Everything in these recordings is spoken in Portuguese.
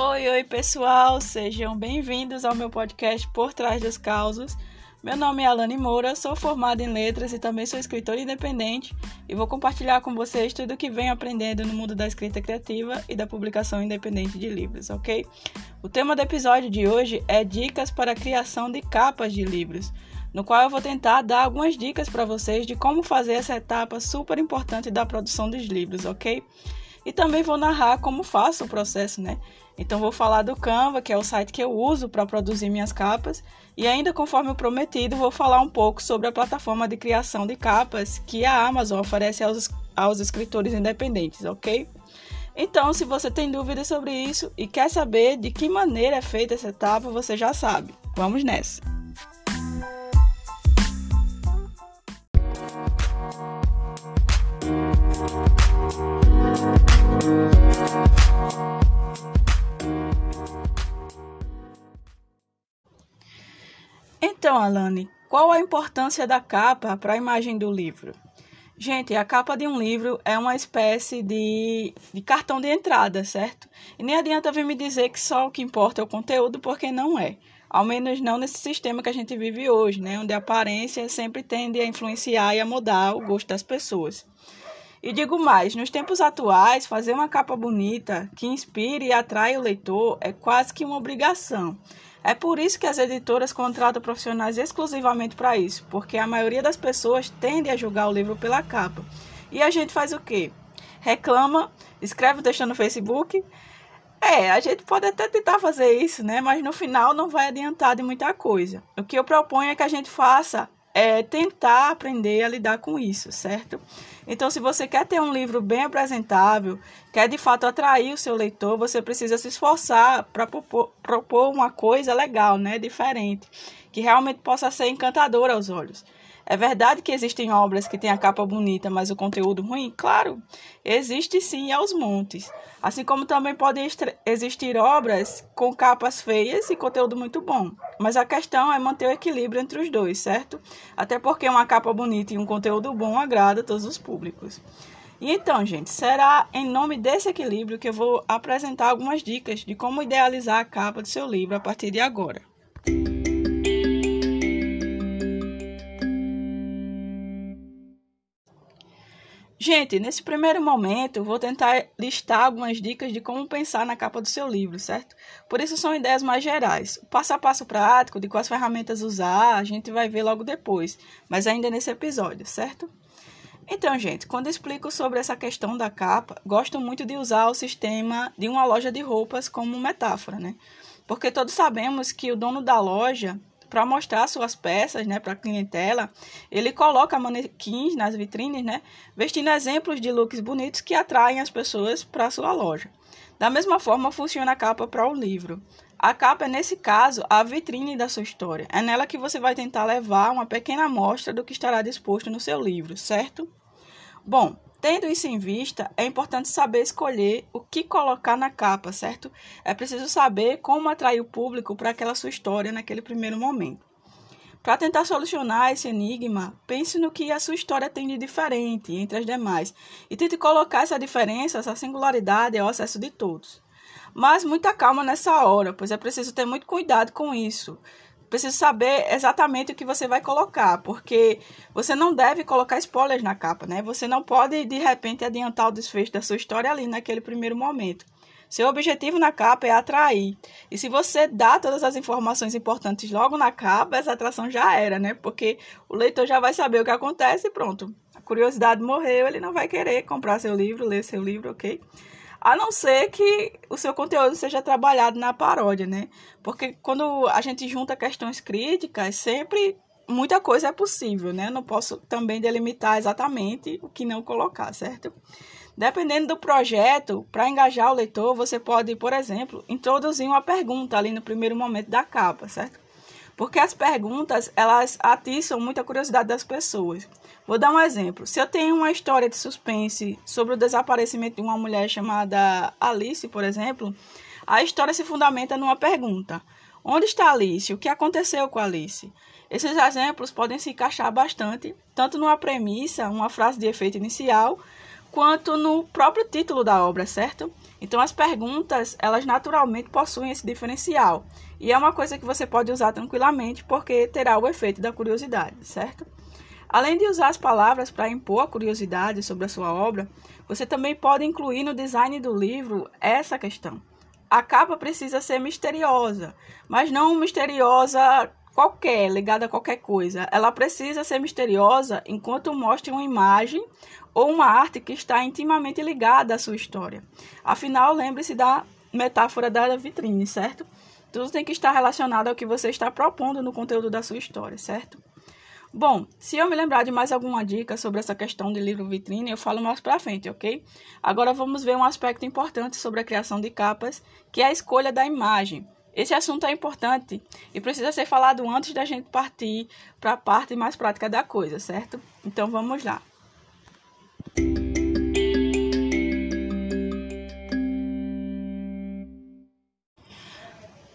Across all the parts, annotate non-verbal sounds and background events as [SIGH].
Oi, oi pessoal, sejam bem-vindos ao meu podcast Por Trás dos Causos. Meu nome é Alane Moura, sou formada em letras e também sou escritora independente e vou compartilhar com vocês tudo o que venho aprendendo no mundo da escrita criativa e da publicação independente de livros, ok? O tema do episódio de hoje é dicas para a criação de capas de livros, no qual eu vou tentar dar algumas dicas para vocês de como fazer essa etapa super importante da produção dos livros, ok? E também vou narrar como faço o processo, né? Então vou falar do Canva, que é o site que eu uso para produzir minhas capas, e ainda conforme o prometido, vou falar um pouco sobre a plataforma de criação de capas que a Amazon oferece aos, aos escritores independentes, ok? Então, se você tem dúvidas sobre isso e quer saber de que maneira é feita essa etapa, você já sabe. Vamos nessa! Então, Alane, qual a importância da capa para a imagem do livro? Gente, a capa de um livro é uma espécie de, de, cartão de entrada, certo? E nem adianta vir me dizer que só o que importa é o conteúdo, porque não é. Ao menos não nesse sistema que a gente vive hoje, né? Onde a aparência sempre tende a influenciar e a mudar o gosto das pessoas. E digo mais, nos tempos atuais, fazer uma capa bonita que inspire e atrai o leitor é quase que uma obrigação. É por isso que as editoras contratam profissionais exclusivamente para isso, porque a maioria das pessoas tende a julgar o livro pela capa. E a gente faz o quê? Reclama, escreve o texto no Facebook. É, a gente pode até tentar fazer isso, né? Mas no final não vai adiantar de muita coisa. O que eu proponho é que a gente faça é tentar aprender a lidar com isso, certo? Então, se você quer ter um livro bem apresentável, quer de fato atrair o seu leitor, você precisa se esforçar para propor, uma coisa legal, né, diferente, que realmente possa ser encantadora aos olhos. É verdade que existem obras que têm a capa bonita, mas o conteúdo ruim? Claro, existe sim aos montes. Assim como também podem existir obras com capas feias e conteúdo muito bom. Mas a questão é manter o equilíbrio entre os dois, certo? Até porque uma capa bonita e um conteúdo bom agrada a todos os públicos. E então, gente, será em nome desse equilíbrio que eu vou apresentar algumas dicas de como idealizar a capa do seu livro a partir de agora. Gente, nesse primeiro momento, vou tentar listar algumas dicas de como pensar na capa do seu livro, certo? Por isso são ideias mais gerais. O passo a passo prático de quais ferramentas usar, a gente vai ver logo depois, mas ainda nesse episódio, certo? Então, gente, quando explico sobre essa questão da capa, gosto muito de usar o sistema de uma loja de roupas como metáfora, né? Porque todos sabemos que o dono da loja para mostrar suas peças, né, para a clientela, ele coloca manequins nas vitrines, né, vestindo exemplos de looks bonitos que atraem as pessoas para sua loja. Da mesma forma funciona a capa para o livro. A capa é, nesse caso, a vitrine da sua história. É nela que você vai tentar levar uma pequena amostra do que estará disposto no seu livro, certo? Bom, Tendo isso em vista, é importante saber escolher o que colocar na capa, certo? É preciso saber como atrair o público para aquela sua história naquele primeiro momento. Para tentar solucionar esse enigma, pense no que a sua história tem de diferente entre as demais e tente colocar essa diferença, essa singularidade ao acesso de todos. Mas muita calma nessa hora, pois é preciso ter muito cuidado com isso precisa saber exatamente o que você vai colocar, porque você não deve colocar spoilers na capa, né? Você não pode de repente adiantar o desfecho da sua história ali naquele primeiro momento. Seu objetivo na capa é atrair. E se você dá todas as informações importantes logo na capa, essa atração já era, né? Porque o leitor já vai saber o que acontece e pronto. A curiosidade morreu, ele não vai querer comprar seu livro, ler seu livro, ok? A não ser que o seu conteúdo seja trabalhado na paródia, né? Porque quando a gente junta questões críticas, sempre muita coisa é possível, né? não posso também delimitar exatamente o que não colocar, certo? Dependendo do projeto, para engajar o leitor, você pode, por exemplo, introduzir uma pergunta ali no primeiro momento da capa, certo? Porque as perguntas, elas atiçam muita curiosidade das pessoas. Vou dar um exemplo. Se eu tenho uma história de suspense sobre o desaparecimento de uma mulher chamada Alice, por exemplo, a história se fundamenta numa pergunta: Onde está Alice? O que aconteceu com Alice? Esses exemplos podem se encaixar bastante, tanto numa premissa, uma frase de efeito inicial, quanto no próprio título da obra, certo? Então as perguntas, elas naturalmente possuem esse diferencial. E é uma coisa que você pode usar tranquilamente porque terá o efeito da curiosidade, certo? Além de usar as palavras para impor a curiosidade sobre a sua obra, você também pode incluir no design do livro essa questão. A capa precisa ser misteriosa, mas não misteriosa qualquer, ligada a qualquer coisa. Ela precisa ser misteriosa enquanto mostre uma imagem ou uma arte que está intimamente ligada à sua história. Afinal, lembre-se da metáfora da vitrine, certo? Tudo tem que estar relacionado ao que você está propondo no conteúdo da sua história, certo? Bom, se eu me lembrar de mais alguma dica sobre essa questão de livro vitrine, eu falo mais pra frente, ok? Agora vamos ver um aspecto importante sobre a criação de capas, que é a escolha da imagem. Esse assunto é importante e precisa ser falado antes da gente partir para a parte mais prática da coisa, certo? Então vamos lá.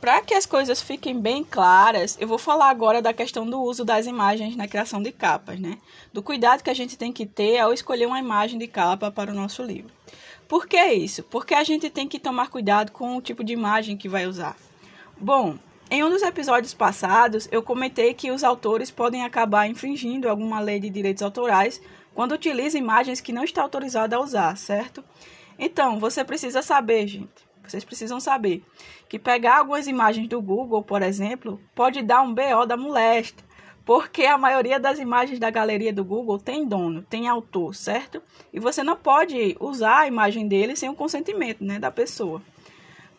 Para que as coisas fiquem bem claras, eu vou falar agora da questão do uso das imagens na criação de capas, né? Do cuidado que a gente tem que ter ao escolher uma imagem de capa para o nosso livro. Por que isso? Porque a gente tem que tomar cuidado com o tipo de imagem que vai usar. Bom, em um dos episódios passados, eu comentei que os autores podem acabar infringindo alguma lei de direitos autorais quando utilizam imagens que não está autorizado a usar, certo? Então, você precisa saber, gente. Vocês precisam saber que pegar algumas imagens do Google, por exemplo, pode dar um BO da moléstia, porque a maioria das imagens da galeria do Google tem dono, tem autor, certo? E você não pode usar a imagem dele sem o consentimento, né, da pessoa.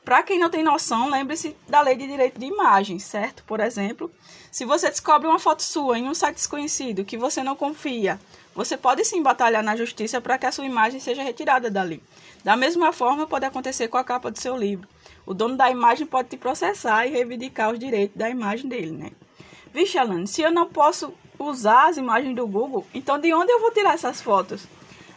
Para quem não tem noção, lembre-se da lei de direito de imagem, certo? Por exemplo, se você descobre uma foto sua em um site desconhecido que você não confia, você pode sim batalhar na justiça para que a sua imagem seja retirada dali. Da mesma forma, pode acontecer com a capa do seu livro. O dono da imagem pode te processar e reivindicar os direitos da imagem dele, né? Vixe, Alane, se eu não posso usar as imagens do Google, então de onde eu vou tirar essas fotos?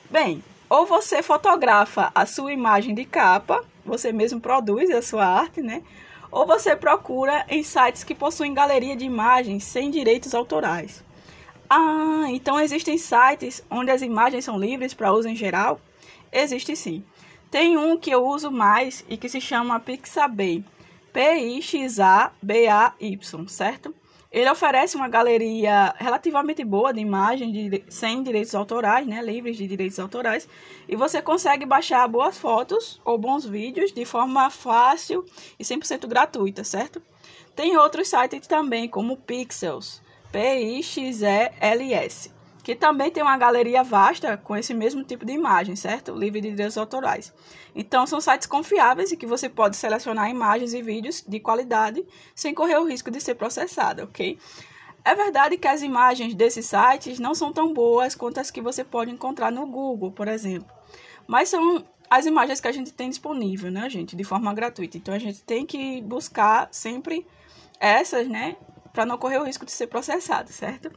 Bem, ou você fotografa a sua imagem de capa, você mesmo produz a sua arte, né? Ou você procura em sites que possuem galeria de imagens sem direitos autorais. Ah, então existem sites onde as imagens são livres para uso em geral? Existe sim. Tem um que eu uso mais e que se chama Pixabay. P-I-X-A-B-A-Y, certo? Ele oferece uma galeria relativamente boa de imagens de, sem direitos autorais, né, livres de direitos autorais, e você consegue baixar boas fotos ou bons vídeos de forma fácil e 100% gratuita, certo? Tem outros sites também, como Pixels, P-I-X-E-L-S, que também tem uma galeria vasta com esse mesmo tipo de imagem, certo? Livre de direitos autorais. Então, são sites confiáveis e que você pode selecionar imagens e vídeos de qualidade sem correr o risco de ser processado, ok? É verdade que as imagens desses sites não são tão boas quanto as que você pode encontrar no Google, por exemplo. Mas são as imagens que a gente tem disponível, né, gente, de forma gratuita. Então, a gente tem que buscar sempre essas, né, para não correr o risco de ser processado, certo?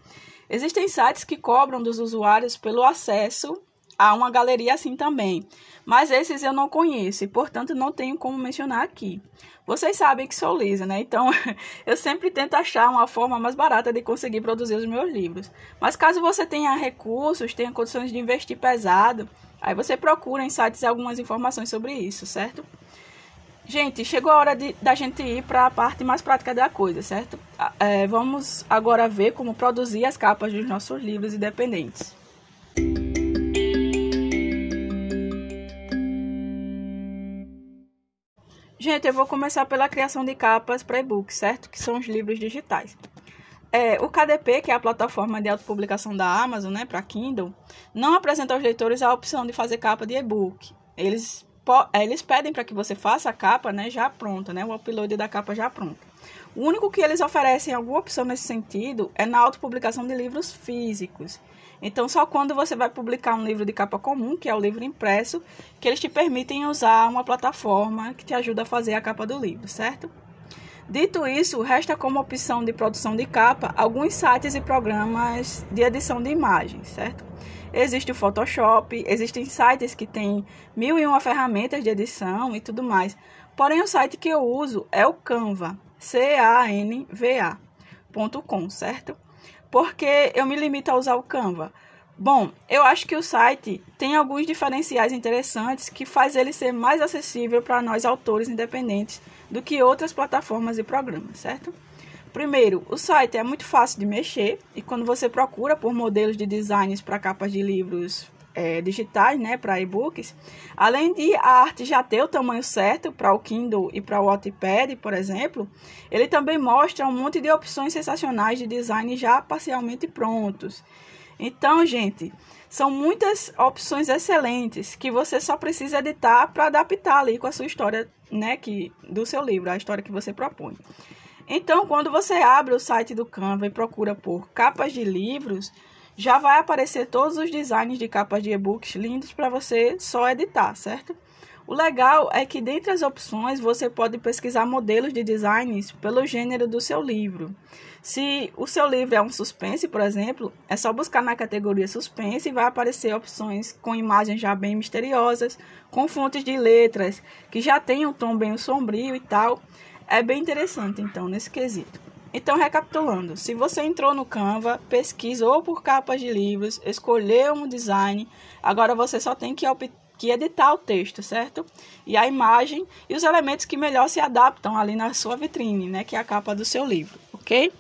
Existem sites que cobram dos usuários pelo acesso a uma galeria assim também, mas esses eu não conheço e, portanto, não tenho como mencionar aqui. Vocês sabem que sou lisa, né? Então, [LAUGHS] eu sempre tento achar uma forma mais barata de conseguir produzir os meus livros. Mas caso você tenha recursos, tenha condições de investir pesado, aí você procura em sites algumas informações sobre isso, certo? Gente, chegou a hora de, da gente ir para a parte mais prática da coisa, certo? É, vamos agora ver como produzir as capas dos nossos livros independentes. Gente, eu vou começar pela criação de capas para e-book, certo? Que são os livros digitais. É, o KDP, que é a plataforma de autopublicação da Amazon, né, para Kindle, não apresenta aos leitores a opção de fazer capa de e-book. Eles eles pedem para que você faça a capa né, já pronta, né, o upload da capa já pronta. O único que eles oferecem alguma opção nesse sentido é na autopublicação de livros físicos. Então, só quando você vai publicar um livro de capa comum, que é o livro impresso, que eles te permitem usar uma plataforma que te ajuda a fazer a capa do livro, certo? Dito isso, resta como opção de produção de capa alguns sites e programas de edição de imagens, certo? Existe o Photoshop, existem sites que têm mil e uma ferramentas de edição e tudo mais. Porém, o site que eu uso é o Canva, C-A-N-V-A.com, certo? Porque eu me limito a usar o Canva. Bom, eu acho que o site tem alguns diferenciais interessantes que faz ele ser mais acessível para nós autores independentes do que outras plataformas e programas, certo? Primeiro, o site é muito fácil de mexer e quando você procura por modelos de designs para capas de livros é, digitais, né, para e-books, além de a arte já ter o tamanho certo para o Kindle e para o Wattpad, por exemplo, ele também mostra um monte de opções sensacionais de design já parcialmente prontos. Então, gente, são muitas opções excelentes que você só precisa editar para adaptar ali com a sua história, né, que do seu livro, a história que você propõe. Então, quando você abre o site do Canva e procura por capas de livros, já vai aparecer todos os designs de capas de e-books lindos para você só editar, certo? O legal é que dentre as opções você pode pesquisar modelos de designs pelo gênero do seu livro. Se o seu livro é um suspense, por exemplo, é só buscar na categoria suspense e vai aparecer opções com imagens já bem misteriosas, com fontes de letras que já tem um tom bem sombrio e tal. É bem interessante, então, nesse quesito. Então, recapitulando, se você entrou no Canva, pesquisou por capas de livros, escolheu um design, agora você só tem que, que editar o texto, certo? E a imagem e os elementos que melhor se adaptam ali na sua vitrine, né? Que é a capa do seu livro, ok?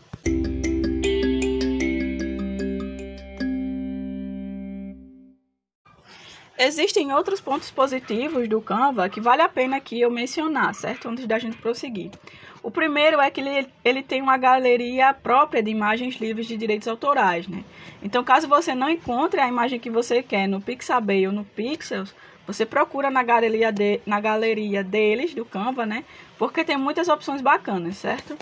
Existem outros pontos positivos do Canva que vale a pena aqui eu mencionar, certo? Antes da gente prosseguir. O primeiro é que ele, ele tem uma galeria própria de imagens livres de direitos autorais, né? Então, caso você não encontre a imagem que você quer no Pixabay ou no Pixels, você procura na galeria, de, na galeria deles, do Canva, né? Porque tem muitas opções bacanas, certo?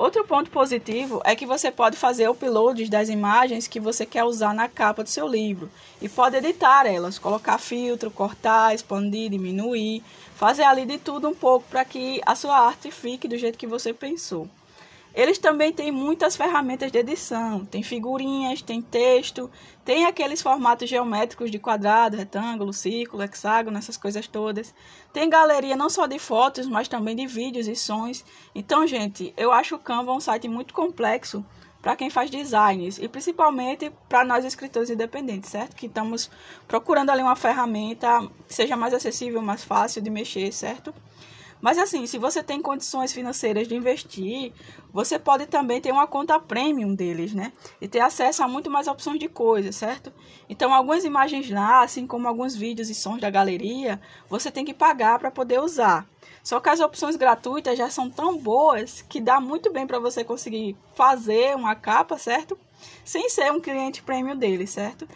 Outro ponto positivo é que você pode fazer uploads das imagens que você quer usar na capa do seu livro e pode editar elas, colocar filtro, cortar, expandir, diminuir, fazer ali de tudo um pouco para que a sua arte fique do jeito que você pensou. Eles também têm muitas ferramentas de edição, tem figurinhas, tem texto, tem aqueles formatos geométricos de quadrado, retângulo, círculo, hexágono, essas coisas todas. Tem galeria não só de fotos, mas também de vídeos e sons. Então, gente, eu acho o Canva um site muito complexo para quem faz designs e principalmente para nós escritores independentes, certo? Que estamos procurando ali uma ferramenta que seja mais acessível, mais fácil de mexer, certo? Mas assim, se você tem condições financeiras de investir, você pode também ter uma conta premium deles, né? E ter acesso a muito mais opções de coisas, certo? Então, algumas imagens lá, assim como alguns vídeos e sons da galeria, você tem que pagar para poder usar. Só que as opções gratuitas já são tão boas que dá muito bem para você conseguir fazer uma capa, certo? Sem ser um cliente premium deles, certo?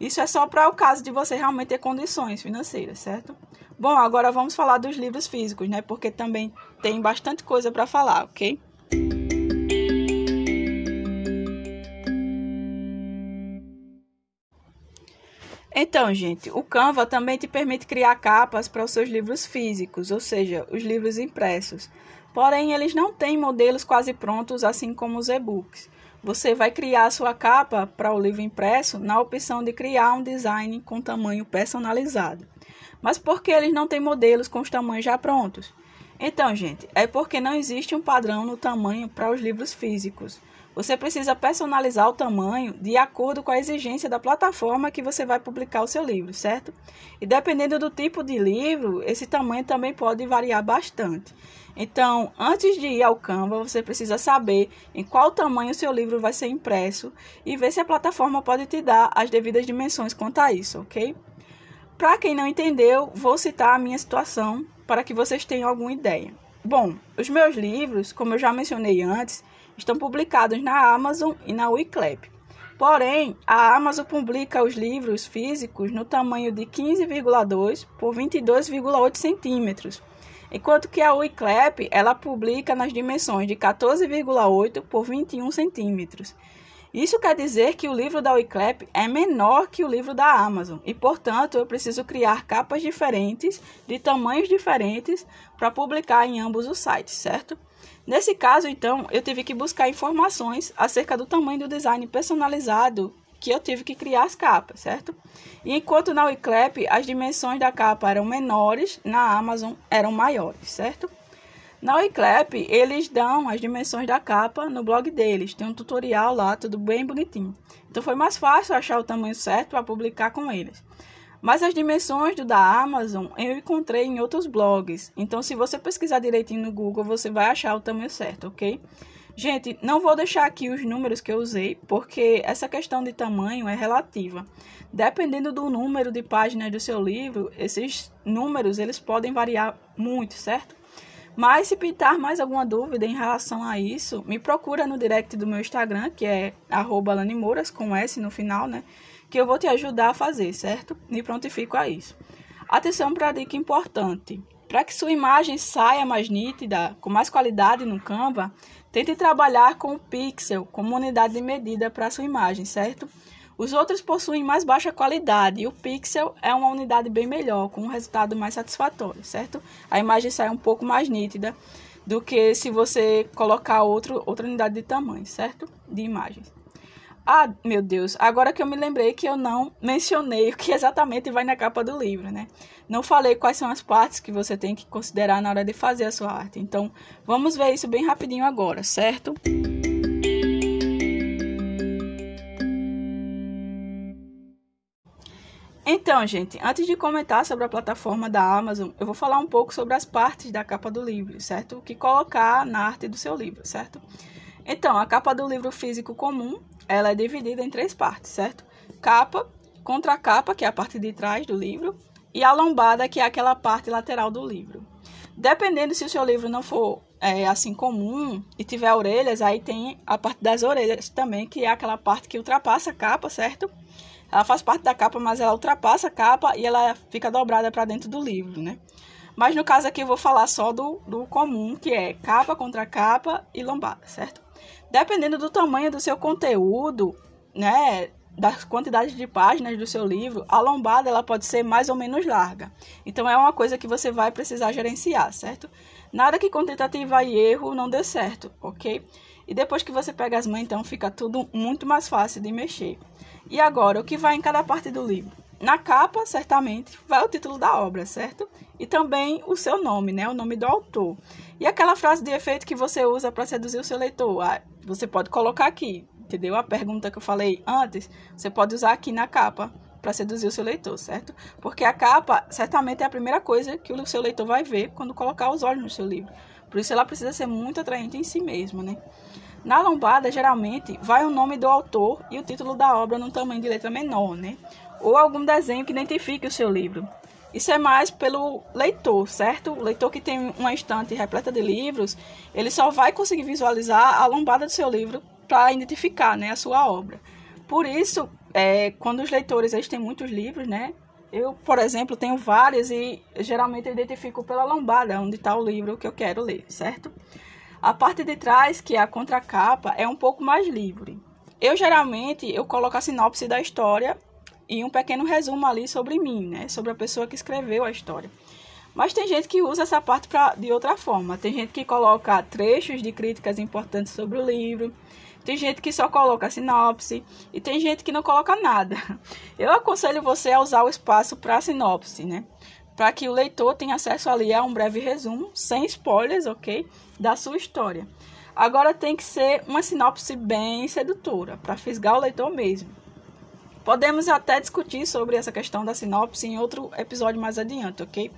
Isso é só para o caso de você realmente ter condições financeiras, certo? Bom, agora vamos falar dos livros físicos, né? Porque também tem bastante coisa para falar, ok? Então, gente, o Canva também te permite criar capas para os seus livros físicos, ou seja, os livros impressos. Porém, eles não têm modelos quase prontos, assim como os e-books. Você vai criar a sua capa para o livro impresso na opção de criar um design com tamanho personalizado. Mas por que eles não têm modelos com os tamanhos já prontos? Então, gente, é porque não existe um padrão no tamanho para os livros físicos. Você precisa personalizar o tamanho de acordo com a exigência da plataforma que você vai publicar o seu livro, certo? E dependendo do tipo de livro, esse tamanho também pode variar bastante. Então, antes de ir ao Canva, você precisa saber em qual tamanho o seu livro vai ser impresso e ver se a plataforma pode te dar as devidas dimensões quanto a isso, ok? Para quem não entendeu, vou citar a minha situação para que vocês tenham alguma ideia. Bom, os meus livros, como eu já mencionei antes, estão publicados na Amazon e na Wiclap. Porém, a Amazon publica os livros físicos no tamanho de 15,2 por 22,8 centímetros, enquanto que a Wiclap ela publica nas dimensões de 14,8 por 21 centímetros. Isso quer dizer que o livro da Wiclap é menor que o livro da Amazon e, portanto, eu preciso criar capas diferentes, de tamanhos diferentes, para publicar em ambos os sites, certo? Nesse caso, então, eu tive que buscar informações acerca do tamanho do design personalizado que eu tive que criar as capas, certo? E enquanto na Wiclap as dimensões da capa eram menores, na Amazon eram maiores, certo? Na Wiclap, eles dão as dimensões da capa no blog deles. Tem um tutorial lá, tudo bem bonitinho. Então foi mais fácil achar o tamanho certo para publicar com eles. Mas as dimensões do da Amazon eu encontrei em outros blogs. Então, se você pesquisar direitinho no Google, você vai achar o tamanho certo, ok? Gente, não vou deixar aqui os números que eu usei, porque essa questão de tamanho é relativa. Dependendo do número de páginas do seu livro, esses números eles podem variar muito, certo? Mas se pintar mais alguma dúvida em relação a isso, me procura no direct do meu Instagram, que é @lanimouras com S no final, né? Que eu vou te ajudar a fazer, certo? Me prontifico a isso. Atenção para a dica importante. Para que sua imagem saia mais nítida, com mais qualidade no Canva, tente trabalhar com o pixel como unidade de medida para sua imagem, certo? Os outros possuem mais baixa qualidade e o pixel é uma unidade bem melhor, com um resultado mais satisfatório, certo? A imagem sai um pouco mais nítida do que se você colocar outro, outra unidade de tamanho, certo? De imagens. Ah, meu Deus, agora que eu me lembrei que eu não mencionei o que exatamente vai na capa do livro, né? Não falei quais são as partes que você tem que considerar na hora de fazer a sua arte. Então, vamos ver isso bem rapidinho agora, certo? Então, gente, antes de comentar sobre a plataforma da Amazon, eu vou falar um pouco sobre as partes da capa do livro, certo? O que colocar na arte do seu livro, certo? Então, a capa do livro físico comum, ela é dividida em três partes, certo? Capa, contracapa, que é a parte de trás do livro, e a lombada, que é aquela parte lateral do livro. Dependendo se o seu livro não for é, assim comum e tiver orelhas, aí tem a parte das orelhas também, que é aquela parte que ultrapassa a capa, certo? Ela faz parte da capa, mas ela ultrapassa a capa e ela fica dobrada para dentro do livro, né? Mas no caso aqui eu vou falar só do, do comum, que é capa contra capa e lombada, certo? Dependendo do tamanho do seu conteúdo, né, das quantidades de páginas do seu livro, a lombada ela pode ser mais ou menos larga. Então é uma coisa que você vai precisar gerenciar, certo? Nada que com tentativa e erro não dê certo, ok? E depois que você pega as mãos, então fica tudo muito mais fácil de mexer. E agora, o que vai em cada parte do livro? Na capa, certamente, vai o título da obra, certo? E também o seu nome, né? O nome do autor. E aquela frase de efeito que você usa para seduzir o seu leitor. Ah, você pode colocar aqui, entendeu? A pergunta que eu falei antes, você pode usar aqui na capa para seduzir o seu leitor, certo? Porque a capa certamente é a primeira coisa que o seu leitor vai ver quando colocar os olhos no seu livro. Por isso ela precisa ser muito atraente em si mesma, né? Na lombada, geralmente, vai o nome do autor e o título da obra num tamanho de letra menor, né? Ou algum desenho que identifique o seu livro. Isso é mais pelo leitor, certo? O leitor que tem uma estante repleta de livros, ele só vai conseguir visualizar a lombada do seu livro para identificar né, a sua obra. Por isso, é, quando os leitores eles têm muitos livros, né? Eu, por exemplo, tenho vários e geralmente eu identifico pela lombada onde está o livro que eu quero ler, certo? A parte de trás, que é a contracapa, é um pouco mais livre. Eu geralmente eu coloco a sinopse da história e um pequeno resumo ali sobre mim, né? Sobre a pessoa que escreveu a história. Mas tem gente que usa essa parte pra, de outra forma. Tem gente que coloca trechos de críticas importantes sobre o livro. Tem gente que só coloca sinopse. E tem gente que não coloca nada. Eu aconselho você a usar o espaço para sinopse, né? para que o leitor tenha acesso ali a um breve resumo, sem spoilers, ok? Da sua história. Agora tem que ser uma sinopse bem sedutora, para fisgar o leitor mesmo. Podemos até discutir sobre essa questão da sinopse em outro episódio mais adiante, ok?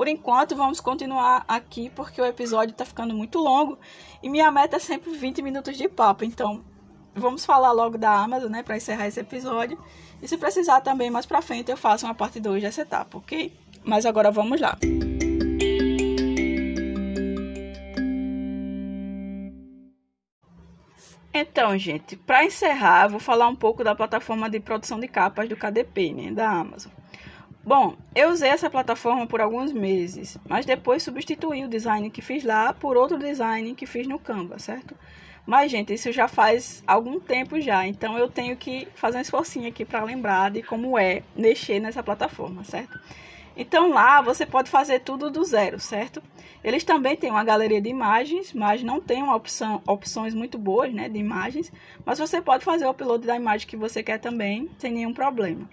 Por enquanto, vamos continuar aqui porque o episódio está ficando muito longo e minha meta é sempre 20 minutos de papo. Então, vamos falar logo da Amazon, né, para encerrar esse episódio. E se precisar também mais para frente, eu faço uma parte 2 dessa etapa, ok? Mas agora vamos lá. Então, gente, para encerrar, vou falar um pouco da plataforma de produção de capas do KDP, né, da Amazon. Bom, eu usei essa plataforma por alguns meses, mas depois substituí o design que fiz lá por outro design que fiz no Canva, certo? Mas, gente, isso já faz algum tempo já, então eu tenho que fazer um esforcinho aqui para lembrar de como é mexer nessa plataforma, certo? Então lá você pode fazer tudo do zero, certo? Eles também têm uma galeria de imagens, mas não tem uma opção, opções muito boas, né, de imagens, mas você pode fazer o upload da imagem que você quer também, sem nenhum problema.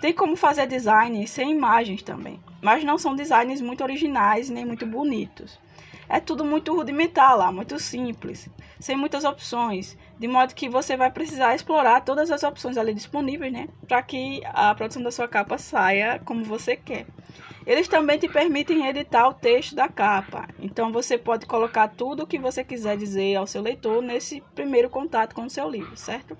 Tem como fazer design sem imagens também, mas não são designs muito originais nem muito bonitos. é tudo muito rudimentar lá, muito simples, sem muitas opções, de modo que você vai precisar explorar todas as opções ali disponíveis, né, para que a produção da sua capa saia como você quer. Eles também te permitem editar o texto da capa, então você pode colocar tudo o que você quiser dizer ao seu leitor nesse primeiro contato com o seu livro, certo?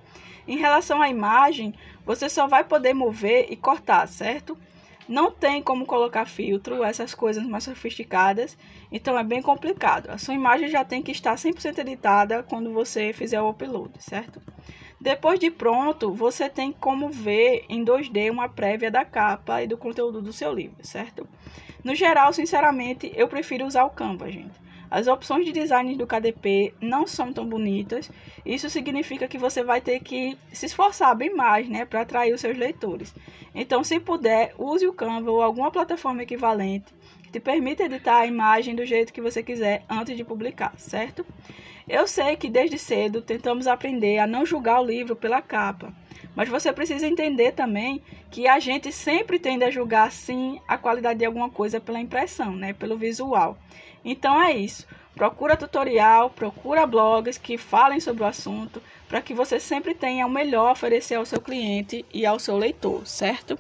Em relação à imagem, você só vai poder mover e cortar, certo? Não tem como colocar filtro, essas coisas mais sofisticadas, então é bem complicado. A sua imagem já tem que estar 100% editada quando você fizer o upload, certo? Depois de pronto, você tem como ver em 2D uma prévia da capa e do conteúdo do seu livro, certo? No geral, sinceramente, eu prefiro usar o Canva, gente. As opções de design do KDP não são tão bonitas. Isso significa que você vai ter que se esforçar bem mais, né, para atrair os seus leitores. Então, se puder, use o Canva ou alguma plataforma equivalente que te permita editar a imagem do jeito que você quiser antes de publicar, certo? Eu sei que desde cedo tentamos aprender a não julgar o livro pela capa, mas você precisa entender também que a gente sempre tende a julgar sim a qualidade de alguma coisa pela impressão, né, pelo visual. Então é isso. Procura tutorial, procura blogs que falem sobre o assunto, para que você sempre tenha o melhor a oferecer ao seu cliente e ao seu leitor, certo?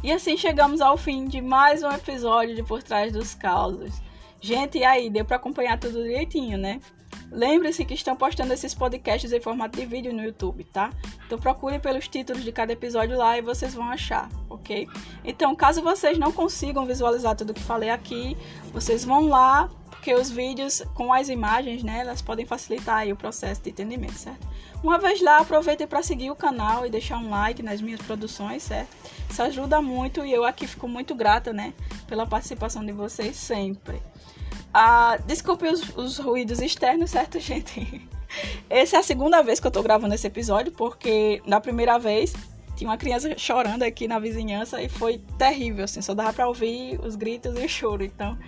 E assim chegamos ao fim de mais um episódio de Por Trás dos Causos. Gente, e aí, deu para acompanhar tudo direitinho, né? Lembre-se que estão postando esses podcasts em formato de vídeo no YouTube, tá? Então procure pelos títulos de cada episódio lá e vocês vão achar, ok? Então, caso vocês não consigam visualizar tudo que falei aqui, vocês vão lá, porque os vídeos com as imagens, né, elas podem facilitar o processo de entendimento, certo? Uma vez lá, aproveite para seguir o canal e deixar um like nas minhas produções, certo? Isso ajuda muito e eu aqui fico muito grata, né, pela participação de vocês sempre. Ah, desculpe os, os ruídos externos, certo, [LAUGHS] gente? Essa é a segunda vez que eu tô gravando esse episódio, porque na primeira vez tinha uma criança chorando aqui na vizinhança e foi terrível, assim, só dava pra ouvir os gritos e o choro, então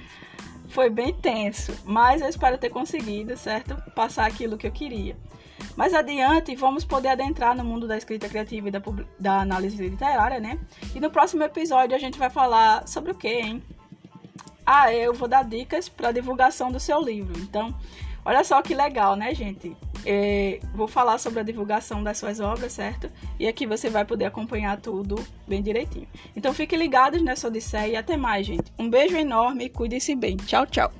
foi bem tenso, mas eu espero ter conseguido, certo? Passar aquilo que eu queria. Mais adiante, vamos poder adentrar no mundo da escrita criativa e da, da análise literária, né? E no próximo episódio a gente vai falar sobre o que, hein? Ah, eu vou dar dicas para divulgação do seu livro. Então, olha só que legal, né, gente? É, vou falar sobre a divulgação das suas obras, certo? E aqui você vai poder acompanhar tudo bem direitinho. Então, fiquem ligados nessa odisseia e até mais, gente. Um beijo enorme e cuide-se bem. Tchau, tchau.